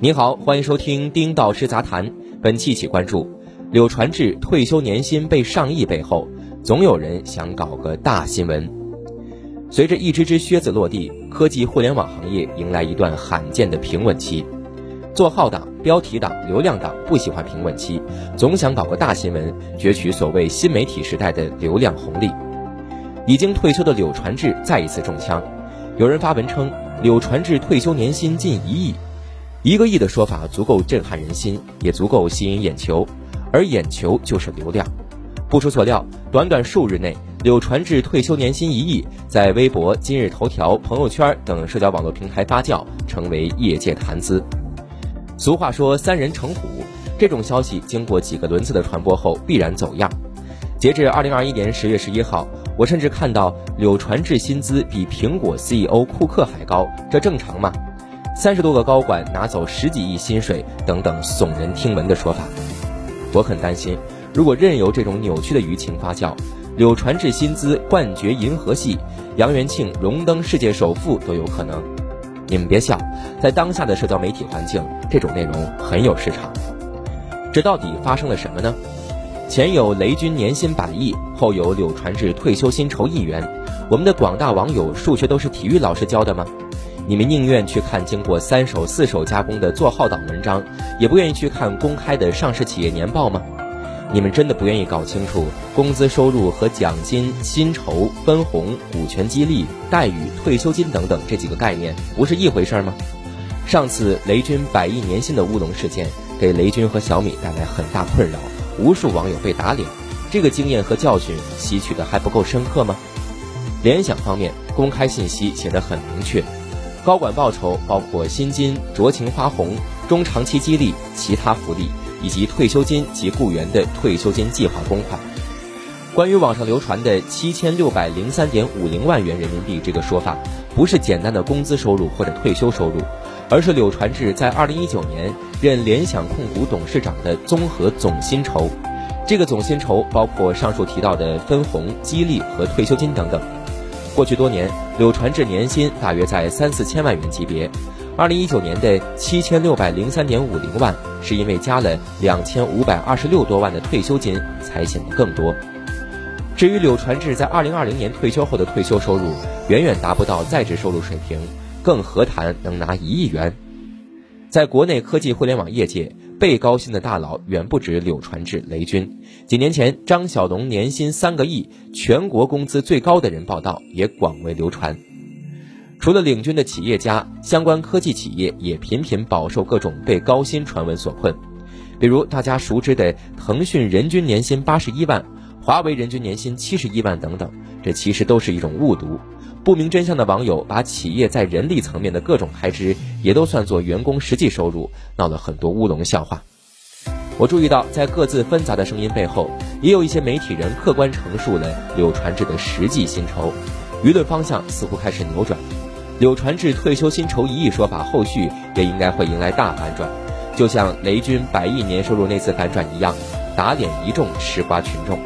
你好，欢迎收听丁导师杂谈。本期一起关注：柳传志退休年薪被上亿背后，总有人想搞个大新闻。随着一只只靴子落地，科技互联网行业迎来一段罕见的平稳期。做号党、标题党、流量党不喜欢平稳期，总想搞个大新闻，攫取所谓新媒体时代的流量红利。已经退休的柳传志再一次中枪，有人发文称柳传志退休年薪近一亿，一个亿的说法足够震撼人心，也足够吸引眼球，而眼球就是流量。不出所料，短短数日内，柳传志退休年薪一亿，在微博、今日头条、朋友圈等社交网络平台发酵，成为业界谈资。俗话说“三人成虎”，这种消息经过几个轮次的传播后，必然走样。截至二零二一年十月十一号，我甚至看到柳传志薪资比苹果 CEO 库克还高，这正常吗？三十多个高管拿走十几亿薪水，等等耸人听闻的说法，我很担心，如果任由这种扭曲的舆情发酵，柳传志薪资冠绝银河系，杨元庆荣登世界首富都有可能。你们别笑，在当下的社交媒体环境，这种内容很有市场。这到底发生了什么呢？前有雷军年薪百亿，后有柳传志退休薪酬一元。我们的广大网友数学都是体育老师教的吗？你们宁愿去看经过三手四手加工的做号党文章，也不愿意去看公开的上市企业年报吗？你们真的不愿意搞清楚工资收入和奖金、薪酬、分红、股权激励、待遇、退休金等等这几个概念不是一回事吗？上次雷军百亿年薪的乌龙事件，给雷军和小米带来很大困扰，无数网友被打脸。这个经验和教训吸取的还不够深刻吗？联想方面公开信息写得很明确，高管报酬包括薪金、酌情花红、中长期激励、其他福利。以及退休金及雇员的退休金计划公款。关于网上流传的七千六百零三点五零万元人民币这个说法，不是简单的工资收入或者退休收入，而是柳传志在二零一九年任联想控股董事长的综合总薪酬。这个总薪酬包括上述提到的分红、激励和退休金等等。过去多年，柳传志年薪大约在三四千万元级别。二零一九年的七千六百零三点五零万，是因为加了两千五百二十六多万的退休金，才显得更多。至于柳传志在二零二零年退休后的退休收入，远远达不到在职收入水平，更何谈能拿一亿元？在国内科技互联网业界，被高薪的大佬远不止柳传志、雷军。几年前，张小龙年薪三个亿，全国工资最高的人报道也广为流传。除了领军的企业家，相关科技企业也频频饱受各种被高薪传闻所困，比如大家熟知的腾讯人均年薪八十一万，华为人均年薪七十一万等等，这其实都是一种误读。不明真相的网友把企业在人力层面的各种开支也都算作员工实际收入，闹了很多乌龙笑话。我注意到，在各自纷杂的声音背后，也有一些媒体人客观陈述了柳传志的实际薪酬，舆论方向似乎开始扭转。柳传志退休薪酬一亿说法，后续也应该会迎来大反转，就像雷军百亿年收入那次反转一样，打脸一众吃瓜群众。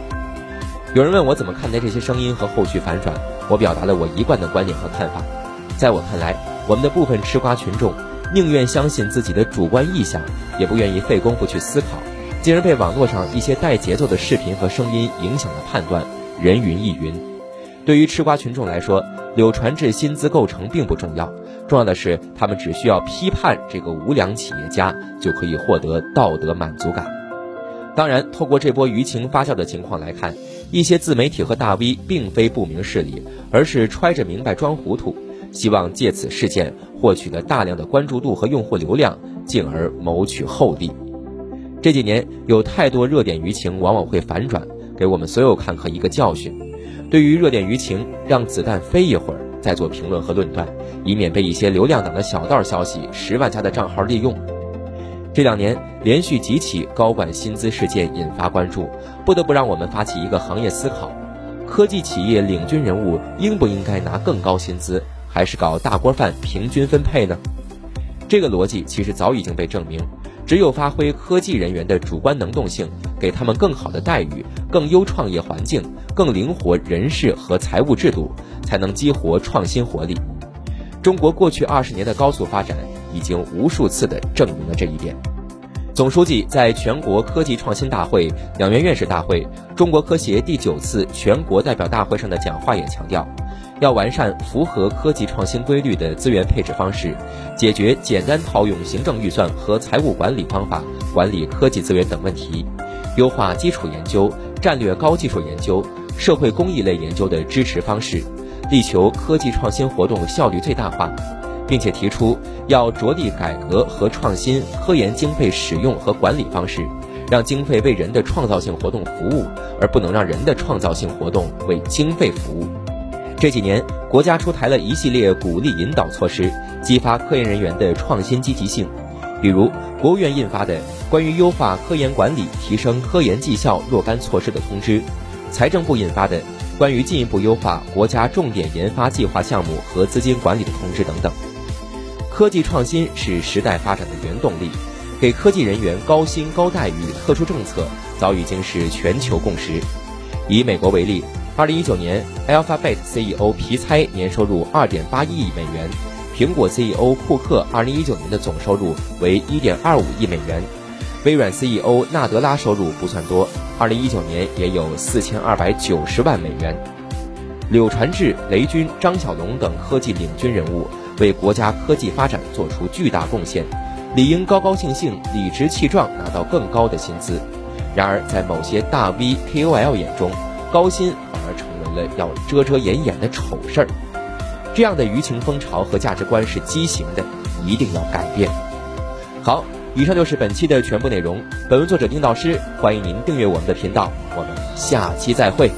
有人问我怎么看待这些声音和后续反转，我表达了我一贯的观点和看法。在我看来，我们的部分吃瓜群众宁愿相信自己的主观臆想，也不愿意费功夫去思考，进而被网络上一些带节奏的视频和声音影响了判断，人云亦云。对于吃瓜群众来说，柳传志薪资构成并不重要，重要的是他们只需要批判这个无良企业家，就可以获得道德满足感。当然，透过这波舆情发酵的情况来看，一些自媒体和大 V 并非不明事理，而是揣着明白装糊涂，希望借此事件获取了大量的关注度和用户流量，进而谋取厚利。这几年有太多热点舆情往往会反转，给我们所有看客一个教训。对于热点舆情，让子弹飞一会儿再做评论和论断，以免被一些流量党的小道消息、十万加的账号利用。这两年连续几起高管薪资事件引发关注，不得不让我们发起一个行业思考：科技企业领军人物应不应该拿更高薪资，还是搞大锅饭平均分配呢？这个逻辑其实早已经被证明。只有发挥科技人员的主观能动性，给他们更好的待遇、更优创业环境、更灵活人事和财务制度，才能激活创新活力。中国过去二十年的高速发展，已经无数次的证明了这一点。总书记在全国科技创新大会、两院院士大会、中国科协第九次全国代表大会上的讲话也强调，要完善符合科技创新规律的资源配置方式，解决简单套用行政预算和财务管理方法管理科技资源等问题，优化基础研究、战略高技术研究、社会公益类研究的支持方式，力求科技创新活动效率最大化。并且提出要着力改革和创新科研经费使用和管理方式，让经费为人的创造性活动服务，而不能让人的创造性活动为经费服务。这几年，国家出台了一系列鼓励引导措施，激发科研人员的创新积极性。比如，国务院印发的《关于优化科研管理、提升科研绩效若干措施的通知》，财政部印发的《关于进一步优化国家重点研发计划项目和资金管理的通知》等等。科技创新是时代发展的原动力，给科技人员高薪高待遇特殊政策早已经是全球共识。以美国为例，二零一九年，Alphabet CEO 皮猜年收入二点八亿美元，苹果 CEO 库克二零一九年的总收入为一点二五亿美元，微软 CEO 纳德拉收入不算多，二零一九年也有四千二百九十万美元。柳传志、雷军、张小龙等科技领军人物。为国家科技发展做出巨大贡献，理应高高兴兴、理直气壮拿到更高的薪资。然而，在某些大 V、KOL 眼中，高薪反而成为了要遮遮掩掩的丑事儿。这样的舆情风潮和价值观是畸形的，一定要改变。好，以上就是本期的全部内容。本文作者丁导师，欢迎您订阅我们的频道，我们下期再会。